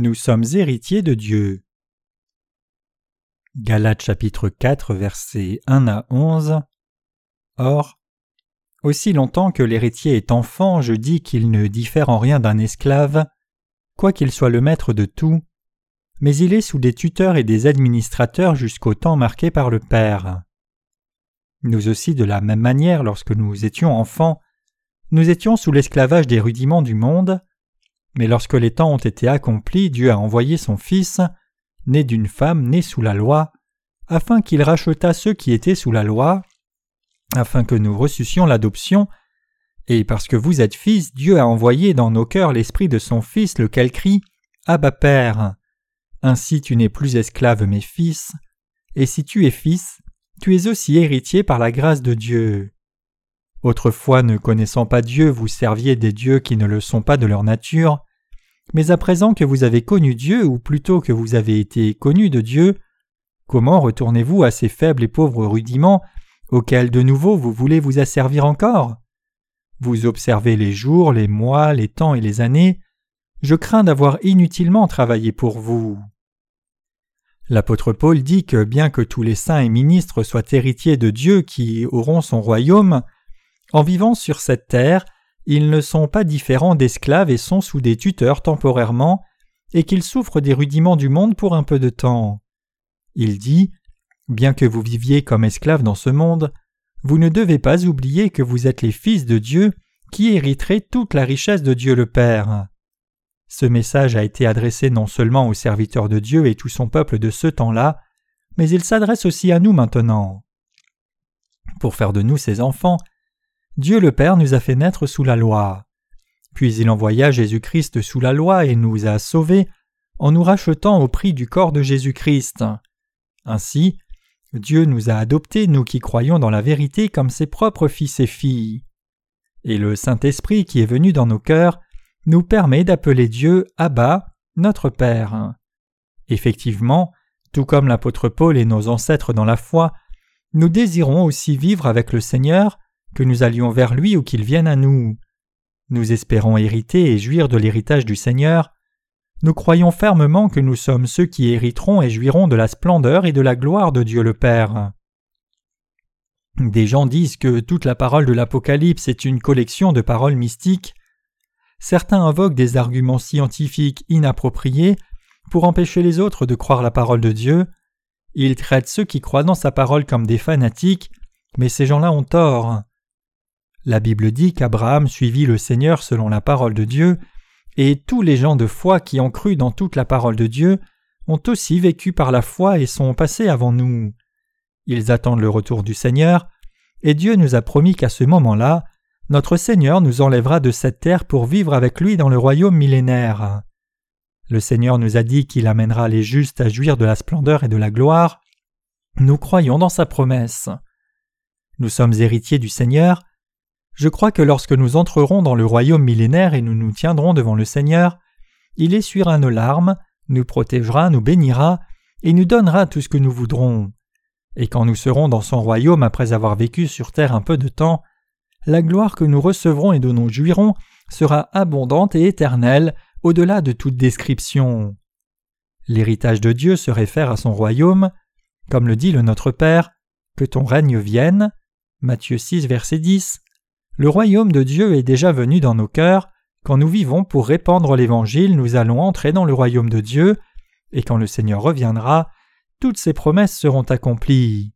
Nous sommes héritiers de Dieu. Galates chapitre 4 versets 1 à 11 Or, aussi longtemps que l'héritier est enfant, je dis qu'il ne diffère en rien d'un esclave, quoiqu'il soit le maître de tout, mais il est sous des tuteurs et des administrateurs jusqu'au temps marqué par le Père. Nous aussi, de la même manière, lorsque nous étions enfants, nous étions sous l'esclavage des rudiments du monde, mais lorsque les temps ont été accomplis, Dieu a envoyé son Fils, né d'une femme née sous la loi, afin qu'il rachetât ceux qui étaient sous la loi, afin que nous reçussions l'adoption, et parce que vous êtes fils, Dieu a envoyé dans nos cœurs l'esprit de son Fils, lequel crie Abba Père. Ainsi tu n'es plus esclave mais fils, et si tu es fils, tu es aussi héritier par la grâce de Dieu. Autrefois, ne connaissant pas Dieu, vous serviez des dieux qui ne le sont pas de leur nature, mais à présent que vous avez connu Dieu, ou plutôt que vous avez été connu de Dieu, comment retournez-vous à ces faibles et pauvres rudiments auxquels de nouveau vous voulez vous asservir encore? Vous observez les jours, les mois, les temps et les années, je crains d'avoir inutilement travaillé pour vous. L'apôtre Paul dit que bien que tous les saints et ministres soient héritiers de Dieu qui auront son royaume, en vivant sur cette terre, ils ne sont pas différents d'esclaves et sont sous des tuteurs temporairement, et qu'ils souffrent des rudiments du monde pour un peu de temps. Il dit Bien que vous viviez comme esclaves dans ce monde, vous ne devez pas oublier que vous êtes les fils de Dieu qui hériteraient toute la richesse de Dieu le Père. Ce message a été adressé non seulement aux serviteurs de Dieu et tout son peuple de ce temps-là, mais il s'adresse aussi à nous maintenant. Pour faire de nous ses enfants, Dieu le Père nous a fait naître sous la loi. Puis il envoya Jésus-Christ sous la loi et nous a sauvés en nous rachetant au prix du corps de Jésus-Christ. Ainsi, Dieu nous a adoptés, nous qui croyons dans la vérité, comme ses propres fils et filles. Et le Saint-Esprit qui est venu dans nos cœurs nous permet d'appeler Dieu Abba, notre Père. Effectivement, tout comme l'apôtre Paul et nos ancêtres dans la foi, nous désirons aussi vivre avec le Seigneur que nous allions vers lui ou qu'il vienne à nous. Nous espérons hériter et jouir de l'héritage du Seigneur. Nous croyons fermement que nous sommes ceux qui hériteront et jouiront de la splendeur et de la gloire de Dieu le Père. Des gens disent que toute la parole de l'Apocalypse est une collection de paroles mystiques. Certains invoquent des arguments scientifiques inappropriés pour empêcher les autres de croire la parole de Dieu. Ils traitent ceux qui croient dans sa parole comme des fanatiques, mais ces gens-là ont tort. La Bible dit qu'Abraham suivit le Seigneur selon la parole de Dieu, et tous les gens de foi qui ont cru dans toute la parole de Dieu ont aussi vécu par la foi et sont passés avant nous. Ils attendent le retour du Seigneur, et Dieu nous a promis qu'à ce moment-là, notre Seigneur nous enlèvera de cette terre pour vivre avec lui dans le royaume millénaire. Le Seigneur nous a dit qu'il amènera les justes à jouir de la splendeur et de la gloire. Nous croyons dans sa promesse. Nous sommes héritiers du Seigneur, je crois que lorsque nous entrerons dans le royaume millénaire et nous nous tiendrons devant le Seigneur, il essuiera nos larmes, nous protégera, nous bénira, et nous donnera tout ce que nous voudrons. Et quand nous serons dans son royaume après avoir vécu sur terre un peu de temps, la gloire que nous recevrons et dont nous jouirons sera abondante et éternelle, au-delà de toute description. L'héritage de Dieu se réfère à son royaume, comme le dit le Notre Père, que ton règne vienne. Matthieu 6, verset 10. Le royaume de Dieu est déjà venu dans nos cœurs, quand nous vivons pour répandre l'Évangile, nous allons entrer dans le royaume de Dieu, et quand le Seigneur reviendra, toutes ses promesses seront accomplies.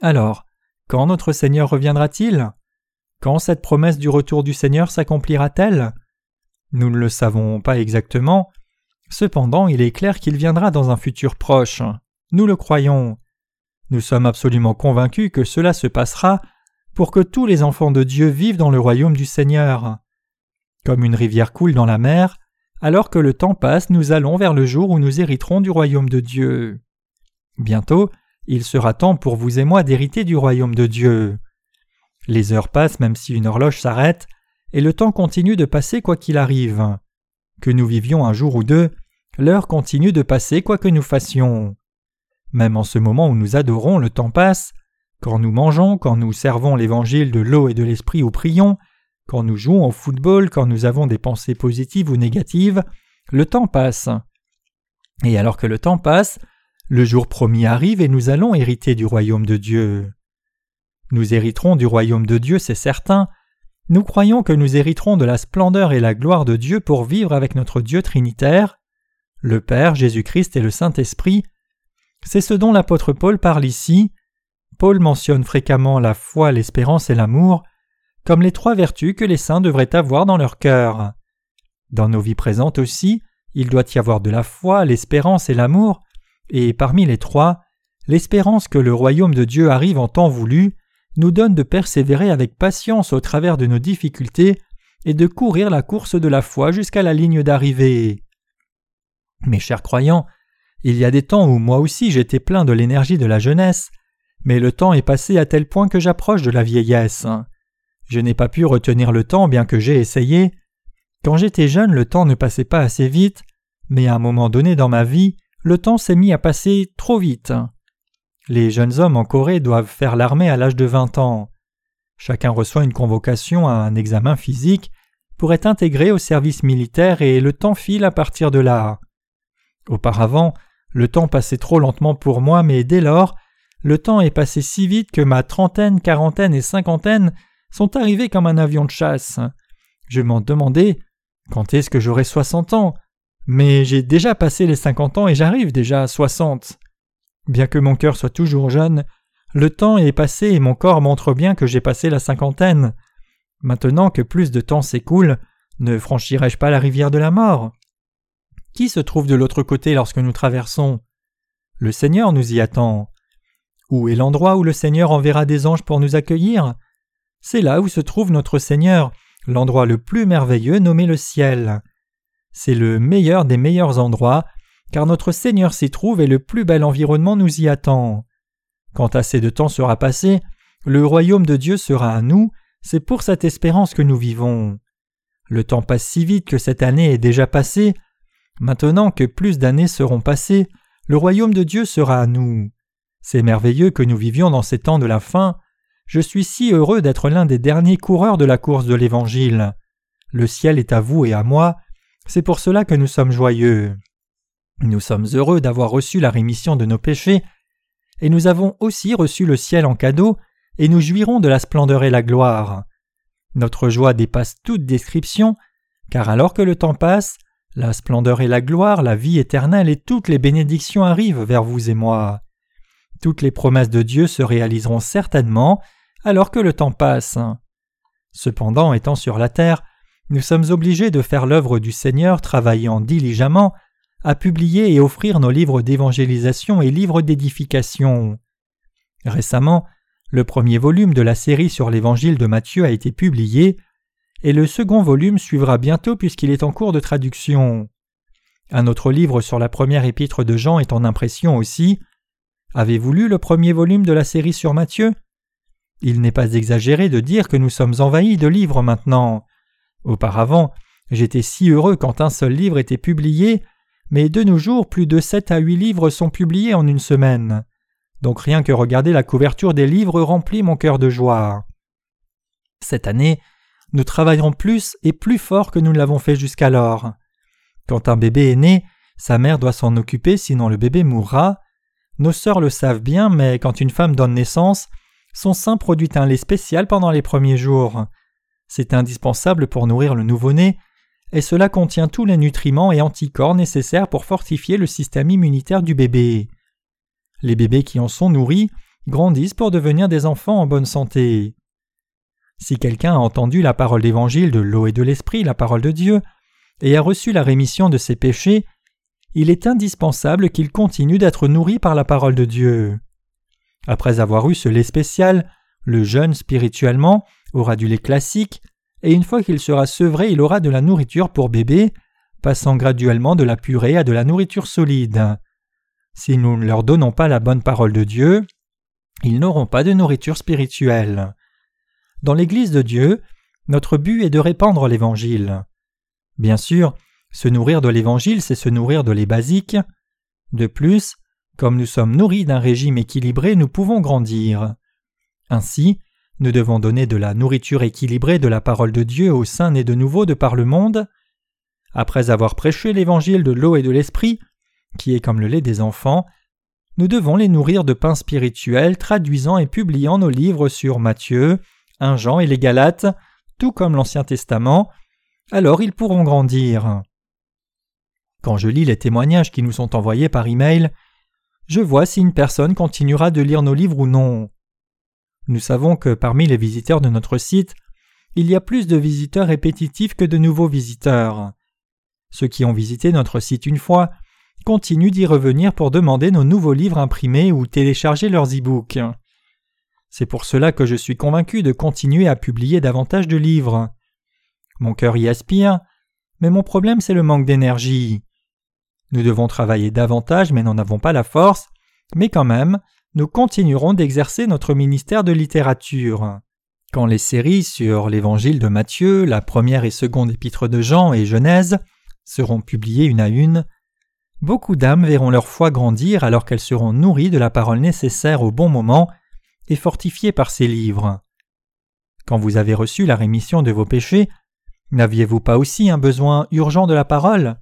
Alors, quand notre Seigneur reviendra-t-il? Quand cette promesse du retour du Seigneur s'accomplira-t-elle? Nous ne le savons pas exactement, cependant il est clair qu'il viendra dans un futur proche. Nous le croyons. Nous sommes absolument convaincus que cela se passera pour que tous les enfants de Dieu vivent dans le royaume du Seigneur. Comme une rivière coule dans la mer, alors que le temps passe, nous allons vers le jour où nous hériterons du royaume de Dieu. Bientôt, il sera temps pour vous et moi d'hériter du royaume de Dieu. Les heures passent même si une horloge s'arrête, et le temps continue de passer quoi qu'il arrive. Que nous vivions un jour ou deux, l'heure continue de passer quoi que nous fassions. Même en ce moment où nous adorons, le temps passe, quand nous mangeons, quand nous servons l'évangile de l'eau et de l'esprit ou prions, quand nous jouons au football, quand nous avons des pensées positives ou négatives, le temps passe. Et alors que le temps passe, le jour promis arrive et nous allons hériter du royaume de Dieu. Nous hériterons du royaume de Dieu, c'est certain. Nous croyons que nous hériterons de la splendeur et la gloire de Dieu pour vivre avec notre Dieu trinitaire, le Père, Jésus-Christ et le Saint-Esprit. C'est ce dont l'apôtre Paul parle ici. Paul mentionne fréquemment la foi, l'espérance et l'amour comme les trois vertus que les saints devraient avoir dans leur cœur. Dans nos vies présentes aussi, il doit y avoir de la foi, l'espérance et l'amour, et parmi les trois, l'espérance que le royaume de Dieu arrive en temps voulu nous donne de persévérer avec patience au travers de nos difficultés et de courir la course de la foi jusqu'à la ligne d'arrivée. Mes chers croyants, il y a des temps où moi aussi j'étais plein de l'énergie de la jeunesse, mais le temps est passé à tel point que j'approche de la vieillesse. Je n'ai pas pu retenir le temps bien que j'ai essayé. Quand j'étais jeune, le temps ne passait pas assez vite, mais à un moment donné dans ma vie, le temps s'est mis à passer trop vite. Les jeunes hommes en Corée doivent faire l'armée à l'âge de vingt ans. Chacun reçoit une convocation à un examen physique pour être intégré au service militaire et le temps file à partir de là. Auparavant, le temps passait trop lentement pour moi, mais dès lors, le temps est passé si vite que ma trentaine, quarantaine et cinquantaine sont arrivés comme un avion de chasse. Je m'en demandais quand est-ce que j'aurai soixante ans? Mais j'ai déjà passé les cinquante ans et j'arrive déjà à soixante. Bien que mon cœur soit toujours jeune, le temps est passé et mon corps montre bien que j'ai passé la cinquantaine. Maintenant que plus de temps s'écoule, ne franchirai-je pas la rivière de la mort? Qui se trouve de l'autre côté lorsque nous traversons? Le Seigneur nous y attend. Où est l'endroit où le Seigneur enverra des anges pour nous accueillir? C'est là où se trouve notre Seigneur, l'endroit le plus merveilleux nommé le ciel. C'est le meilleur des meilleurs endroits, car notre Seigneur s'y trouve et le plus bel environnement nous y attend. Quand assez de temps sera passé, le royaume de Dieu sera à nous, c'est pour cette espérance que nous vivons. Le temps passe si vite que cette année est déjà passée. Maintenant que plus d'années seront passées, le royaume de Dieu sera à nous. C'est merveilleux que nous vivions dans ces temps de la fin. Je suis si heureux d'être l'un des derniers coureurs de la course de l'Évangile. Le ciel est à vous et à moi, c'est pour cela que nous sommes joyeux. Nous sommes heureux d'avoir reçu la rémission de nos péchés, et nous avons aussi reçu le ciel en cadeau, et nous jouirons de la splendeur et la gloire. Notre joie dépasse toute description, car alors que le temps passe, la splendeur et la gloire, la vie éternelle et toutes les bénédictions arrivent vers vous et moi. Toutes les promesses de Dieu se réaliseront certainement alors que le temps passe. Cependant, étant sur la terre, nous sommes obligés de faire l'œuvre du Seigneur travaillant diligemment à publier et offrir nos livres d'évangélisation et livres d'édification. Récemment, le premier volume de la série sur l'évangile de Matthieu a été publié, et le second volume suivra bientôt puisqu'il est en cours de traduction. Un autre livre sur la première épître de Jean est en impression aussi. Avez-vous lu le premier volume de la série sur Matthieu Il n'est pas exagéré de dire que nous sommes envahis de livres maintenant. Auparavant, j'étais si heureux quand un seul livre était publié mais de nos jours plus de sept à huit livres sont publiés en une semaine. Donc rien que regarder la couverture des livres remplit mon cœur de joie. Cette année, nous travaillerons plus et plus fort que nous l'avons fait jusqu'alors. Quand un bébé est né, sa mère doit s'en occuper sinon le bébé mourra. Nos sœurs le savent bien, mais quand une femme donne naissance, son sein produit un lait spécial pendant les premiers jours. C'est indispensable pour nourrir le nouveau-né et cela contient tous les nutriments et anticorps nécessaires pour fortifier le système immunitaire du bébé. Les bébés qui en sont nourris grandissent pour devenir des enfants en bonne santé. Si quelqu'un a entendu la parole d'évangile de l'eau et de l'esprit, la parole de Dieu, et a reçu la rémission de ses péchés, il est indispensable qu'il continue d'être nourri par la parole de Dieu. Après avoir eu ce lait spécial, le jeune spirituellement aura du lait classique, et une fois qu'il sera sevré, il aura de la nourriture pour bébé, passant graduellement de la purée à de la nourriture solide. Si nous ne leur donnons pas la bonne parole de Dieu, ils n'auront pas de nourriture spirituelle. Dans l'Église de Dieu, notre but est de répandre l'Évangile. Bien sûr, se nourrir de l'Évangile, c'est se nourrir de les basiques. De plus, comme nous sommes nourris d'un régime équilibré, nous pouvons grandir. Ainsi, nous devons donner de la nourriture équilibrée de la parole de Dieu aux saints nés de nouveau de par le monde. Après avoir prêché l'évangile de l'eau et de l'esprit, qui est comme le lait des enfants, nous devons les nourrir de pain spirituel, traduisant et publiant nos livres sur Matthieu, 1 Jean et les Galates, tout comme l'Ancien Testament, alors ils pourront grandir. Quand je lis les témoignages qui nous sont envoyés par email, je vois si une personne continuera de lire nos livres ou non. Nous savons que parmi les visiteurs de notre site, il y a plus de visiteurs répétitifs que de nouveaux visiteurs. Ceux qui ont visité notre site une fois continuent d'y revenir pour demander nos nouveaux livres imprimés ou télécharger leurs e-books. C'est pour cela que je suis convaincu de continuer à publier davantage de livres. Mon cœur y aspire, mais mon problème c'est le manque d'énergie. Nous devons travailler davantage mais n'en avons pas la force, mais quand même, nous continuerons d'exercer notre ministère de littérature. Quand les séries sur l'évangile de Matthieu, la première et seconde épître de Jean et Genèse seront publiées une à une, beaucoup d'âmes verront leur foi grandir alors qu'elles seront nourries de la parole nécessaire au bon moment et fortifiées par ces livres. Quand vous avez reçu la rémission de vos péchés, n'aviez-vous pas aussi un besoin urgent de la parole?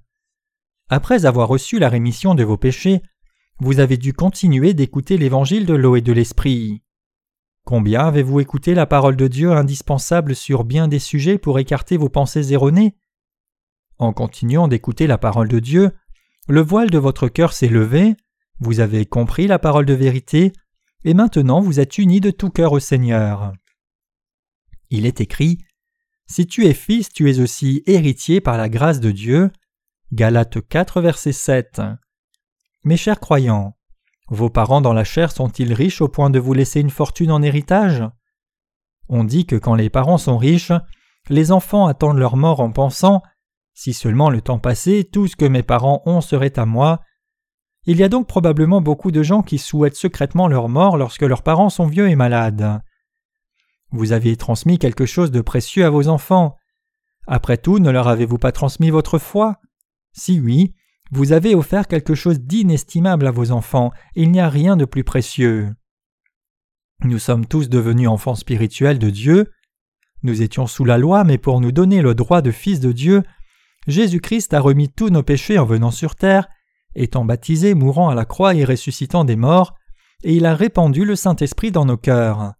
Après avoir reçu la rémission de vos péchés, vous avez dû continuer d'écouter l'évangile de l'eau et de l'esprit. Combien avez-vous écouté la parole de Dieu indispensable sur bien des sujets pour écarter vos pensées erronées? En continuant d'écouter la parole de Dieu, le voile de votre cœur s'est levé, vous avez compris la parole de vérité, et maintenant vous êtes unis de tout cœur au Seigneur. Il est écrit Si tu es fils, tu es aussi héritier par la grâce de Dieu. Galates 4, verset 7. Mes chers croyants, vos parents dans la chair sont-ils riches au point de vous laisser une fortune en héritage? On dit que quand les parents sont riches, les enfants attendent leur mort en pensant Si seulement le temps passé, tout ce que mes parents ont serait à moi. Il y a donc probablement beaucoup de gens qui souhaitent secrètement leur mort lorsque leurs parents sont vieux et malades. Vous avez transmis quelque chose de précieux à vos enfants. Après tout, ne leur avez-vous pas transmis votre foi? Si oui, vous avez offert quelque chose d'inestimable à vos enfants, il n'y a rien de plus précieux. Nous sommes tous devenus enfants spirituels de Dieu. Nous étions sous la loi, mais pour nous donner le droit de fils de Dieu, Jésus-Christ a remis tous nos péchés en venant sur terre, étant baptisé, mourant à la croix et ressuscitant des morts, et il a répandu le Saint-Esprit dans nos cœurs.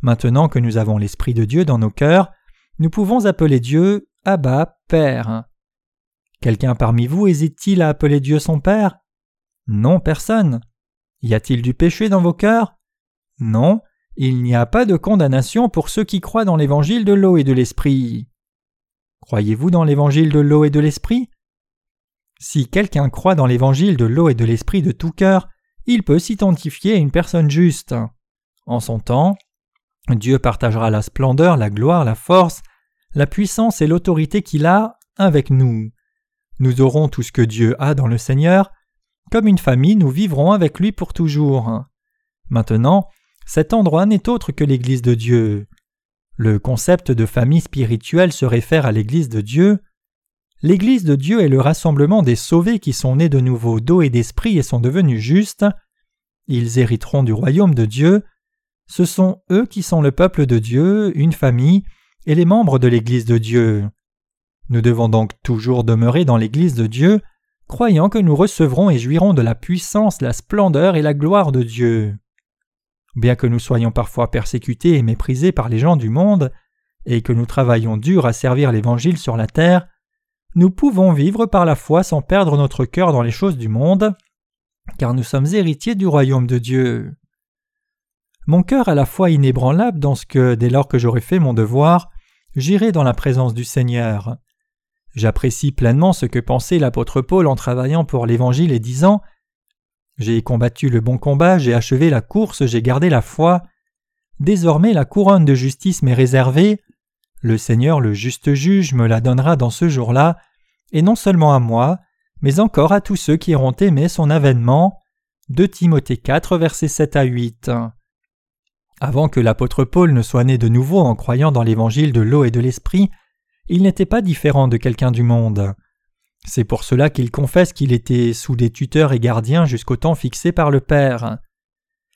Maintenant que nous avons l'Esprit de Dieu dans nos cœurs, nous pouvons appeler Dieu Abba, Père. Quelqu'un parmi vous hésite-t-il à appeler Dieu son Père? Non, personne. Y a-t-il du péché dans vos cœurs? Non, il n'y a pas de condamnation pour ceux qui croient dans l'évangile de l'eau et de l'esprit. Croyez-vous dans l'évangile de l'eau et de l'esprit? Si quelqu'un croit dans l'évangile de l'eau et de l'esprit de tout cœur, il peut s'identifier à une personne juste. En son temps, Dieu partagera la splendeur, la gloire, la force, la puissance et l'autorité qu'il a avec nous. Nous aurons tout ce que Dieu a dans le Seigneur. Comme une famille, nous vivrons avec lui pour toujours. Maintenant, cet endroit n'est autre que l'Église de Dieu. Le concept de famille spirituelle se réfère à l'Église de Dieu. L'Église de Dieu est le rassemblement des sauvés qui sont nés de nouveau d'eau et d'esprit et sont devenus justes. Ils hériteront du royaume de Dieu. Ce sont eux qui sont le peuple de Dieu, une famille, et les membres de l'Église de Dieu. Nous devons donc toujours demeurer dans l'Église de Dieu, croyant que nous recevrons et jouirons de la puissance, la splendeur et la gloire de Dieu. Bien que nous soyons parfois persécutés et méprisés par les gens du monde, et que nous travaillions dur à servir l'Évangile sur la terre, nous pouvons vivre par la foi sans perdre notre cœur dans les choses du monde, car nous sommes héritiers du royaume de Dieu. Mon cœur a la foi inébranlable dans ce que, dès lors que j'aurai fait mon devoir, j'irai dans la présence du Seigneur. J'apprécie pleinement ce que pensait l'apôtre Paul en travaillant pour l'Évangile et disant J'ai combattu le bon combat, j'ai achevé la course, j'ai gardé la foi. Désormais la couronne de justice m'est réservée. Le Seigneur, le juste juge, me la donnera dans ce jour-là, et non seulement à moi, mais encore à tous ceux qui auront aimé son avènement. De Timothée 4, versets 7 à 8. Avant que l'apôtre Paul ne soit né de nouveau en croyant dans l'évangile de l'eau et de l'esprit, il n'était pas différent de quelqu'un du monde. C'est pour cela qu'il confesse qu'il était sous des tuteurs et gardiens jusqu'au temps fixé par le Père.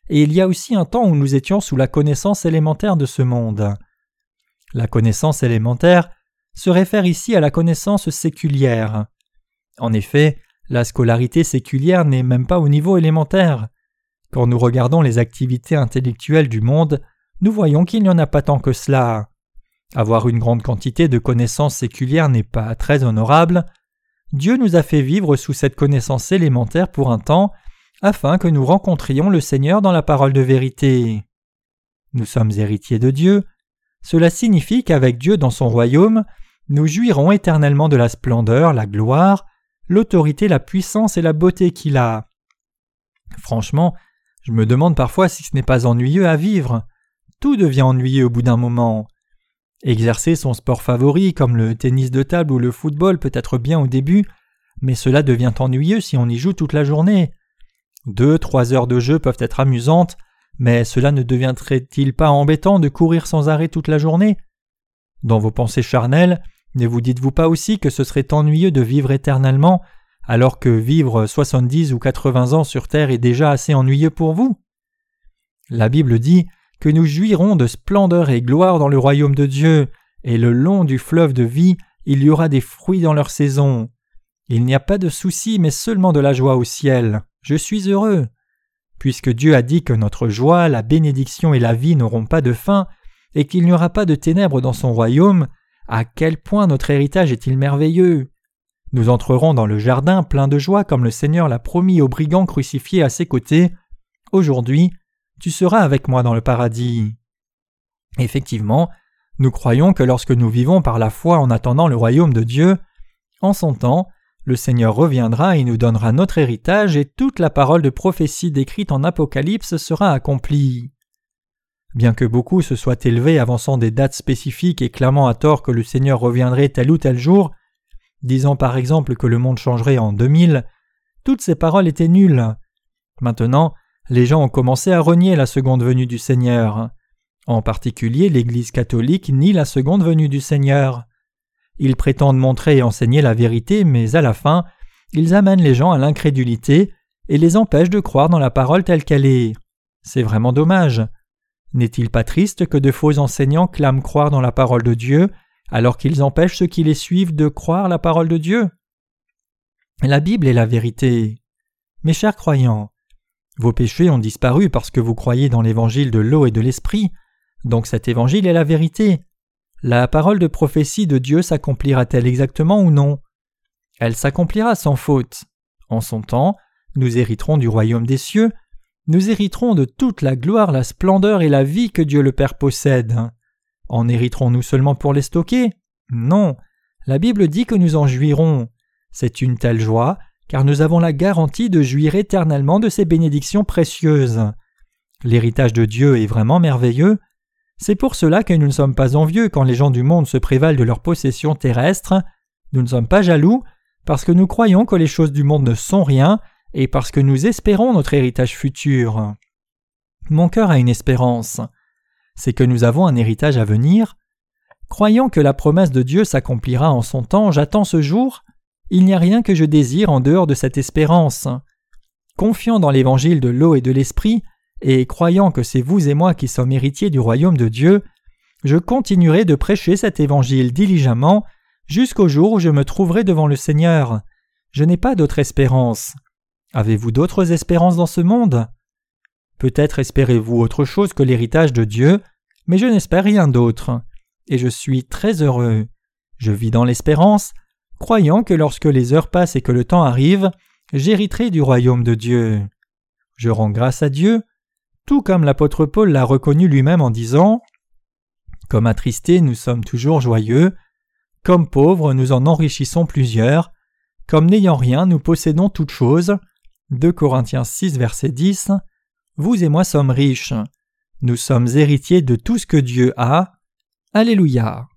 Et il y a aussi un temps où nous étions sous la connaissance élémentaire de ce monde. La connaissance élémentaire, se réfère ici à la connaissance séculière. En effet, la scolarité séculière n'est même pas au niveau élémentaire. Quand nous regardons les activités intellectuelles du monde, nous voyons qu'il n'y en a pas tant que cela. Avoir une grande quantité de connaissances séculières n'est pas très honorable. Dieu nous a fait vivre sous cette connaissance élémentaire pour un temps, afin que nous rencontrions le Seigneur dans la parole de vérité. Nous sommes héritiers de Dieu. Cela signifie qu'avec Dieu dans son royaume, nous jouirons éternellement de la splendeur, la gloire, l'autorité, la puissance et la beauté qu'il a. Franchement, je me demande parfois si ce n'est pas ennuyeux à vivre. Tout devient ennuyeux au bout d'un moment. Exercer son sport favori comme le tennis de table ou le football peut être bien au début, mais cela devient ennuyeux si on y joue toute la journée. Deux, trois heures de jeu peuvent être amusantes, mais cela ne deviendrait-il pas embêtant de courir sans arrêt toute la journée? Dans vos pensées charnelles, ne vous dites-vous pas aussi que ce serait ennuyeux de vivre éternellement alors que vivre soixante-dix ou quatre-vingts ans sur terre est déjà assez ennuyeux pour vous? La Bible dit que nous jouirons de splendeur et gloire dans le royaume de Dieu, et le long du fleuve de vie il y aura des fruits dans leur saison. Il n'y a pas de souci mais seulement de la joie au ciel. Je suis heureux. Puisque Dieu a dit que notre joie, la bénédiction et la vie n'auront pas de fin, et qu'il n'y aura pas de ténèbres dans son royaume, à quel point notre héritage est-il merveilleux? Nous entrerons dans le jardin plein de joie comme le Seigneur l'a promis aux brigands crucifiés à ses côtés. Aujourd'hui, tu seras avec moi dans le paradis. Effectivement, nous croyons que lorsque nous vivons par la foi en attendant le royaume de Dieu, en son temps, le Seigneur reviendra et nous donnera notre héritage et toute la parole de prophétie décrite en Apocalypse sera accomplie. Bien que beaucoup se soient élevés avançant des dates spécifiques et clamant à tort que le Seigneur reviendrait tel ou tel jour, disant par exemple que le monde changerait en 2000, toutes ces paroles étaient nulles. Maintenant, les gens ont commencé à renier la seconde venue du Seigneur. En particulier, l'Église catholique nie la seconde venue du Seigneur. Ils prétendent montrer et enseigner la vérité, mais à la fin, ils amènent les gens à l'incrédulité et les empêchent de croire dans la parole telle qu'elle est. C'est vraiment dommage. N'est-il pas triste que de faux enseignants clament croire dans la parole de Dieu alors qu'ils empêchent ceux qui les suivent de croire la parole de Dieu? La Bible est la vérité. Mes chers croyants, vos péchés ont disparu parce que vous croyez dans l'évangile de l'eau et de l'esprit, donc cet évangile est la vérité. La parole de prophétie de Dieu s'accomplira-t-elle exactement ou non? Elle s'accomplira sans faute. En son temps, nous hériterons du royaume des cieux, nous hériterons de toute la gloire, la splendeur et la vie que Dieu le Père possède. En hériterons-nous seulement pour les stocker? Non. La Bible dit que nous en jouirons. C'est une telle joie, car nous avons la garantie de jouir éternellement de ces bénédictions précieuses. L'héritage de Dieu est vraiment merveilleux. C'est pour cela que nous ne sommes pas envieux quand les gens du monde se prévalent de leurs possessions terrestres. Nous ne sommes pas jaloux, parce que nous croyons que les choses du monde ne sont rien, et parce que nous espérons notre héritage futur. Mon cœur a une espérance. C'est que nous avons un héritage à venir. Croyant que la promesse de Dieu s'accomplira en son temps, j'attends ce jour. Il n'y a rien que je désire en dehors de cette espérance. Confiant dans l'évangile de l'eau et de l'esprit, et croyant que c'est vous et moi qui sommes héritiers du royaume de Dieu, je continuerai de prêcher cet évangile diligemment jusqu'au jour où je me trouverai devant le Seigneur. Je n'ai pas d'autre espérance. Avez-vous d'autres espérances dans ce monde? Peut-être espérez-vous autre chose que l'héritage de Dieu, mais je n'espère rien d'autre, et je suis très heureux. Je vis dans l'espérance, croyant que lorsque les heures passent et que le temps arrive, j'hériterai du royaume de Dieu. Je rends grâce à Dieu, tout comme l'apôtre Paul l'a reconnu lui-même en disant Comme attristés, nous sommes toujours joyeux, comme pauvres, nous en enrichissons plusieurs, comme n'ayant rien, nous possédons toutes choses. 2 Corinthiens 6, verset 10 Vous et moi sommes riches. Nous sommes héritiers de tout ce que Dieu a. Alléluia.